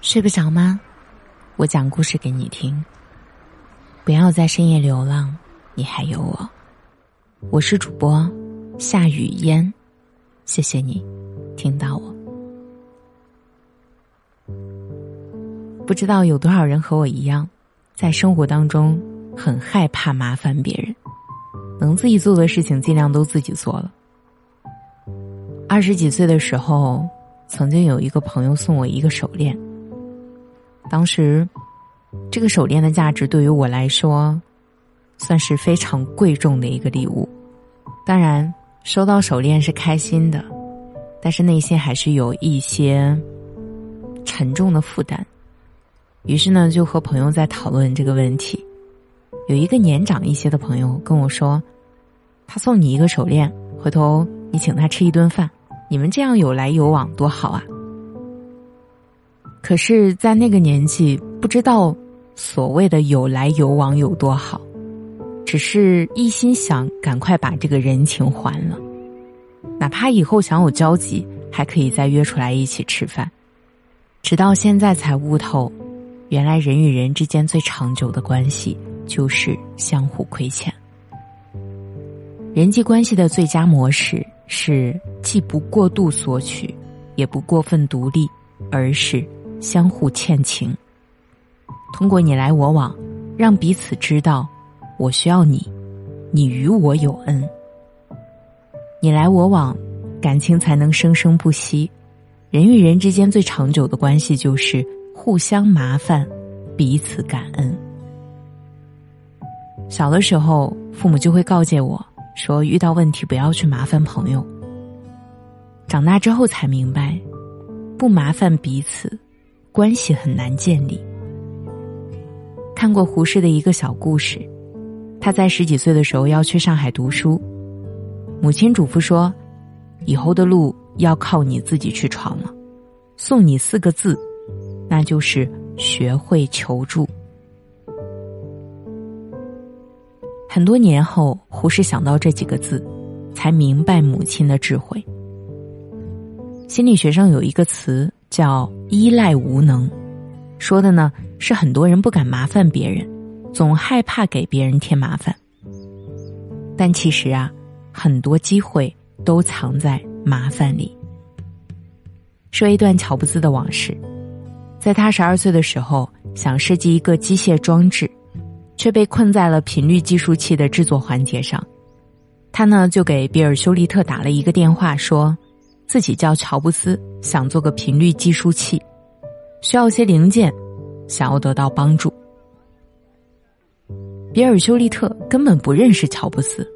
睡不着吗？我讲故事给你听。不要在深夜流浪，你还有我。我是主播夏雨嫣，谢谢你听到我。不知道有多少人和我一样，在生活当中很害怕麻烦别人，能自己做的事情尽量都自己做了。二十几岁的时候，曾经有一个朋友送我一个手链。当时，这个手链的价值对于我来说，算是非常贵重的一个礼物。当然，收到手链是开心的，但是内心还是有一些沉重的负担。于是呢，就和朋友在讨论这个问题。有一个年长一些的朋友跟我说：“他送你一个手链，回头你请他吃一顿饭，你们这样有来有往多好啊。”可是，在那个年纪，不知道所谓的有来有往有多好，只是一心想赶快把这个人情还了，哪怕以后想有交集，还可以再约出来一起吃饭。直到现在才悟透，原来人与人之间最长久的关系就是相互亏欠。人际关系的最佳模式是既不过度索取，也不过分独立，而是。相互欠情，通过你来我往，让彼此知道我需要你，你与我有恩。你来我往，感情才能生生不息。人与人之间最长久的关系就是互相麻烦，彼此感恩。小的时候，父母就会告诫我说，遇到问题不要去麻烦朋友。长大之后才明白，不麻烦彼此。关系很难建立。看过胡适的一个小故事，他在十几岁的时候要去上海读书，母亲嘱咐说：“以后的路要靠你自己去闯了。”送你四个字，那就是学会求助。很多年后，胡适想到这几个字，才明白母亲的智慧。心理学上有一个词。叫依赖无能，说的呢是很多人不敢麻烦别人，总害怕给别人添麻烦。但其实啊，很多机会都藏在麻烦里。说一段乔布斯的往事，在他十二岁的时候，想设计一个机械装置，却被困在了频率计数器的制作环节上。他呢就给比尔·休利特打了一个电话，说。自己叫乔布斯，想做个频率计数器，需要些零件，想要得到帮助。比尔·休利特根本不认识乔布斯，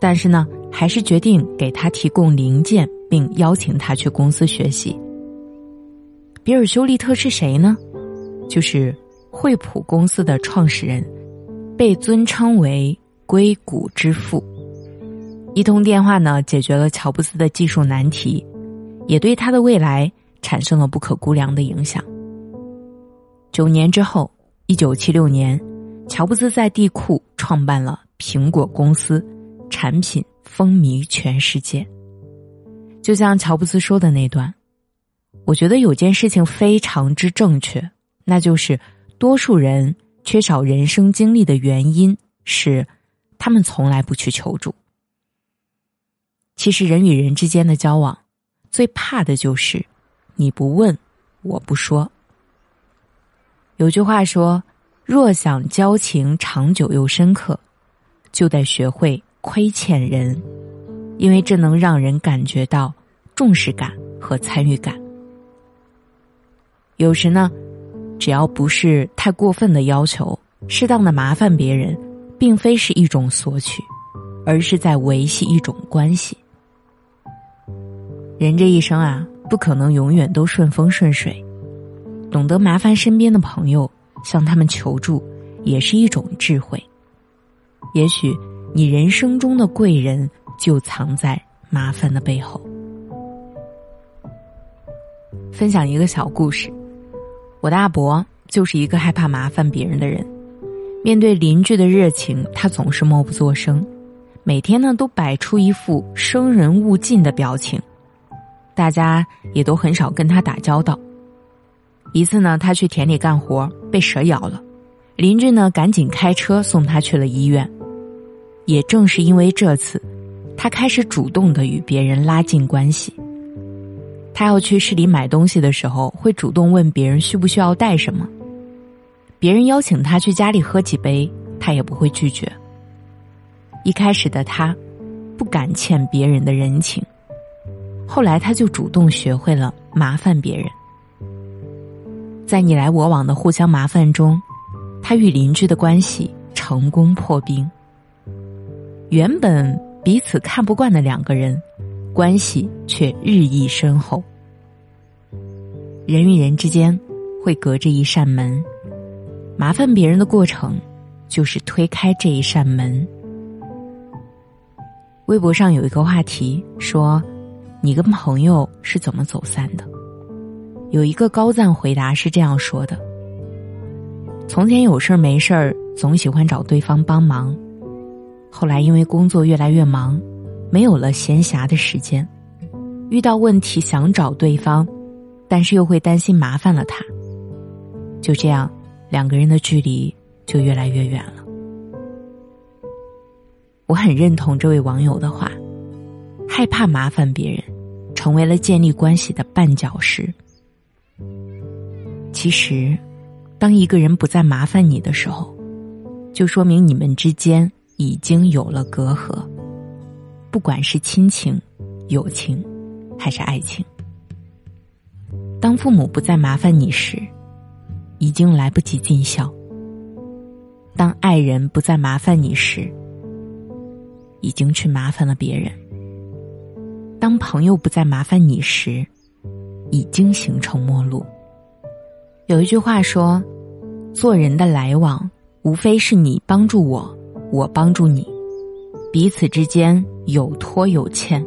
但是呢，还是决定给他提供零件，并邀请他去公司学习。比尔·休利特是谁呢？就是惠普公司的创始人，被尊称为“硅谷之父”。一通电话呢，解决了乔布斯的技术难题，也对他的未来产生了不可估量的影响。九年之后，一九七六年，乔布斯在地库创办了苹果公司，产品风靡全世界。就像乔布斯说的那段，我觉得有件事情非常之正确，那就是多数人缺少人生经历的原因是，他们从来不去求助。其实人与人之间的交往，最怕的就是你不问，我不说。有句话说：“若想交情长久又深刻，就得学会亏欠人，因为这能让人感觉到重视感和参与感。”有时呢，只要不是太过分的要求，适当的麻烦别人，并非是一种索取，而是在维系一种关系。人这一生啊，不可能永远都顺风顺水，懂得麻烦身边的朋友，向他们求助，也是一种智慧。也许你人生中的贵人就藏在麻烦的背后。分享一个小故事，我的阿伯就是一个害怕麻烦别人的人，面对邻居的热情，他总是默不作声，每天呢都摆出一副生人勿近的表情。大家也都很少跟他打交道。一次呢，他去田里干活，被蛇咬了，邻居呢赶紧开车送他去了医院。也正是因为这次，他开始主动的与别人拉近关系。他要去市里买东西的时候，会主动问别人需不需要带什么。别人邀请他去家里喝几杯，他也不会拒绝。一开始的他，不敢欠别人的人情，后来他就主动学会了麻烦别人。在你来我往的互相麻烦中，他与邻居的关系成功破冰。原本彼此看不惯的两个人，关系却日益深厚。人与人之间会隔着一扇门，麻烦别人的过程，就是推开这一扇门。微博上有一个话题说：“你跟朋友是怎么走散的？”有一个高赞回答是这样说的：“从前有事儿没事儿总喜欢找对方帮忙，后来因为工作越来越忙，没有了闲暇的时间，遇到问题想找对方，但是又会担心麻烦了他，就这样两个人的距离就越来越远了。”我很认同这位网友的话，害怕麻烦别人，成为了建立关系的绊脚石。其实，当一个人不再麻烦你的时候，就说明你们之间已经有了隔阂，不管是亲情、友情，还是爱情。当父母不再麻烦你时，已经来不及尽孝；当爱人不再麻烦你时，已经去麻烦了别人。当朋友不再麻烦你时，已经形成陌路。有一句话说：“做人的来往，无非是你帮助我，我帮助你，彼此之间有托有欠，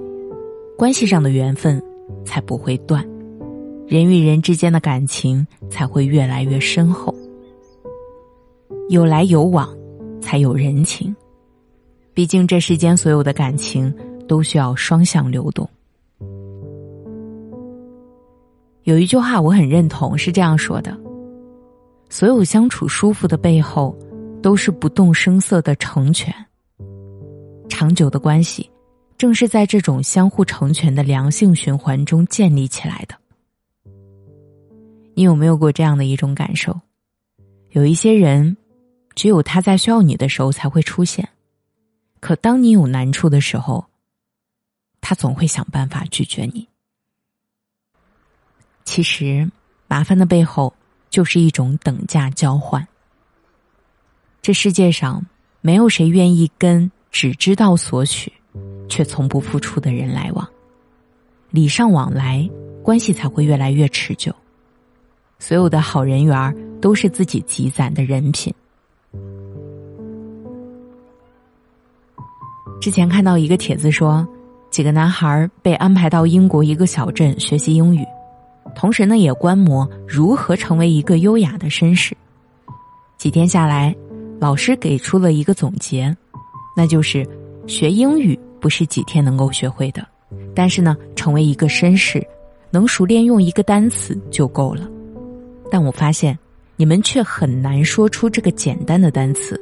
关系上的缘分才不会断，人与人之间的感情才会越来越深厚。有来有往，才有人情。”毕竟，这世间所有的感情都需要双向流动。有一句话我很认同，是这样说的：所有相处舒服的背后，都是不动声色的成全。长久的关系，正是在这种相互成全的良性循环中建立起来的。你有没有过这样的一种感受？有一些人，只有他在需要你的时候才会出现。可当你有难处的时候，他总会想办法拒绝你。其实，麻烦的背后就是一种等价交换。这世界上没有谁愿意跟只知道索取，却从不付出的人来往。礼尚往来，关系才会越来越持久。所有的好人缘都是自己积攒的人品。之前看到一个帖子说，几个男孩被安排到英国一个小镇学习英语，同时呢也观摩如何成为一个优雅的绅士。几天下来，老师给出了一个总结，那就是学英语不是几天能够学会的，但是呢，成为一个绅士，能熟练用一个单词就够了。但我发现，你们却很难说出这个简单的单词。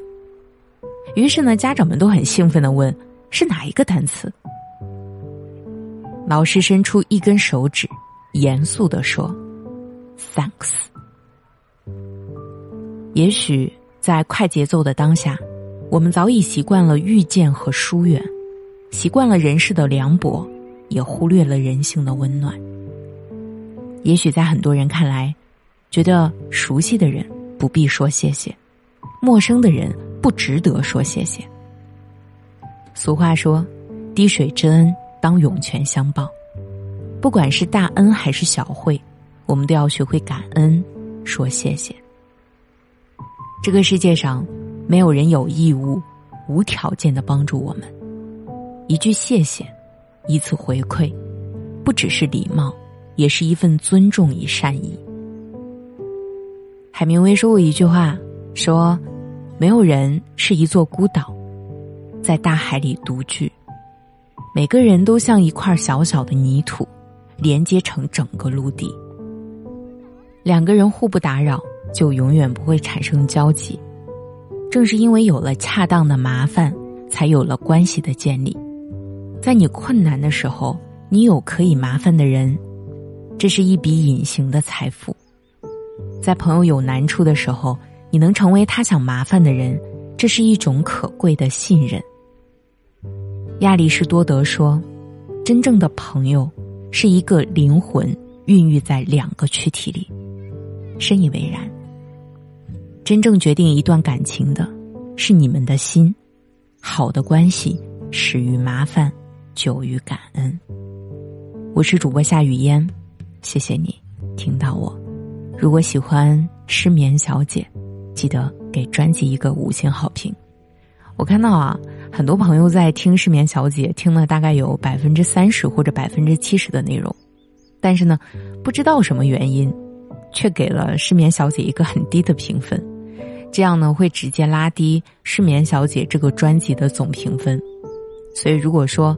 于是呢，家长们都很兴奋的问。是哪一个单词？老师伸出一根手指，严肃的说：“Thanks。”也许在快节奏的当下，我们早已习惯了遇见和疏远，习惯了人世的凉薄，也忽略了人性的温暖。也许在很多人看来，觉得熟悉的人不必说谢谢，陌生的人不值得说谢谢。俗话说：“滴水之恩，当涌泉相报。”不管是大恩还是小惠，我们都要学会感恩，说谢谢。这个世界上，没有人有义务无条件的帮助我们。一句谢谢，一次回馈，不只是礼貌，也是一份尊重与善意。海明威说过一句话，说：“没有人是一座孤岛。”在大海里独居，每个人都像一块小小的泥土，连接成整个陆地。两个人互不打扰，就永远不会产生交集。正是因为有了恰当的麻烦，才有了关系的建立。在你困难的时候，你有可以麻烦的人，这是一笔隐形的财富。在朋友有难处的时候，你能成为他想麻烦的人，这是一种可贵的信任。亚里士多德说：“真正的朋友是一个灵魂孕育在两个躯体里。”深以为然。真正决定一段感情的，是你们的心。好的关系始于麻烦，久于感恩。我是主播夏雨嫣，谢谢你听到我。如果喜欢失眠小姐，记得给专辑一个五星好评。我看到啊，很多朋友在听失眠小姐，听了大概有百分之三十或者百分之七十的内容，但是呢，不知道什么原因，却给了失眠小姐一个很低的评分。这样呢，会直接拉低失眠小姐这个专辑的总评分。所以，如果说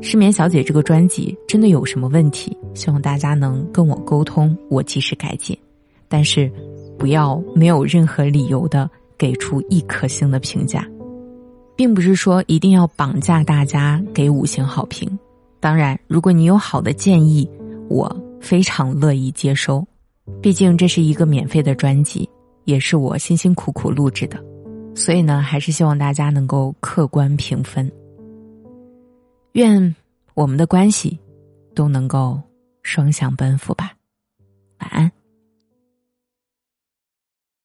失眠小姐这个专辑真的有什么问题，希望大家能跟我沟通，我及时改进。但是，不要没有任何理由的给出一颗星的评价，并不是说一定要绑架大家给五星好评。当然，如果你有好的建议，我非常乐意接收。毕竟这是一个免费的专辑。也是我辛辛苦苦录制的，所以呢，还是希望大家能够客观评分。愿我们的关系都能够双向奔赴吧，晚安。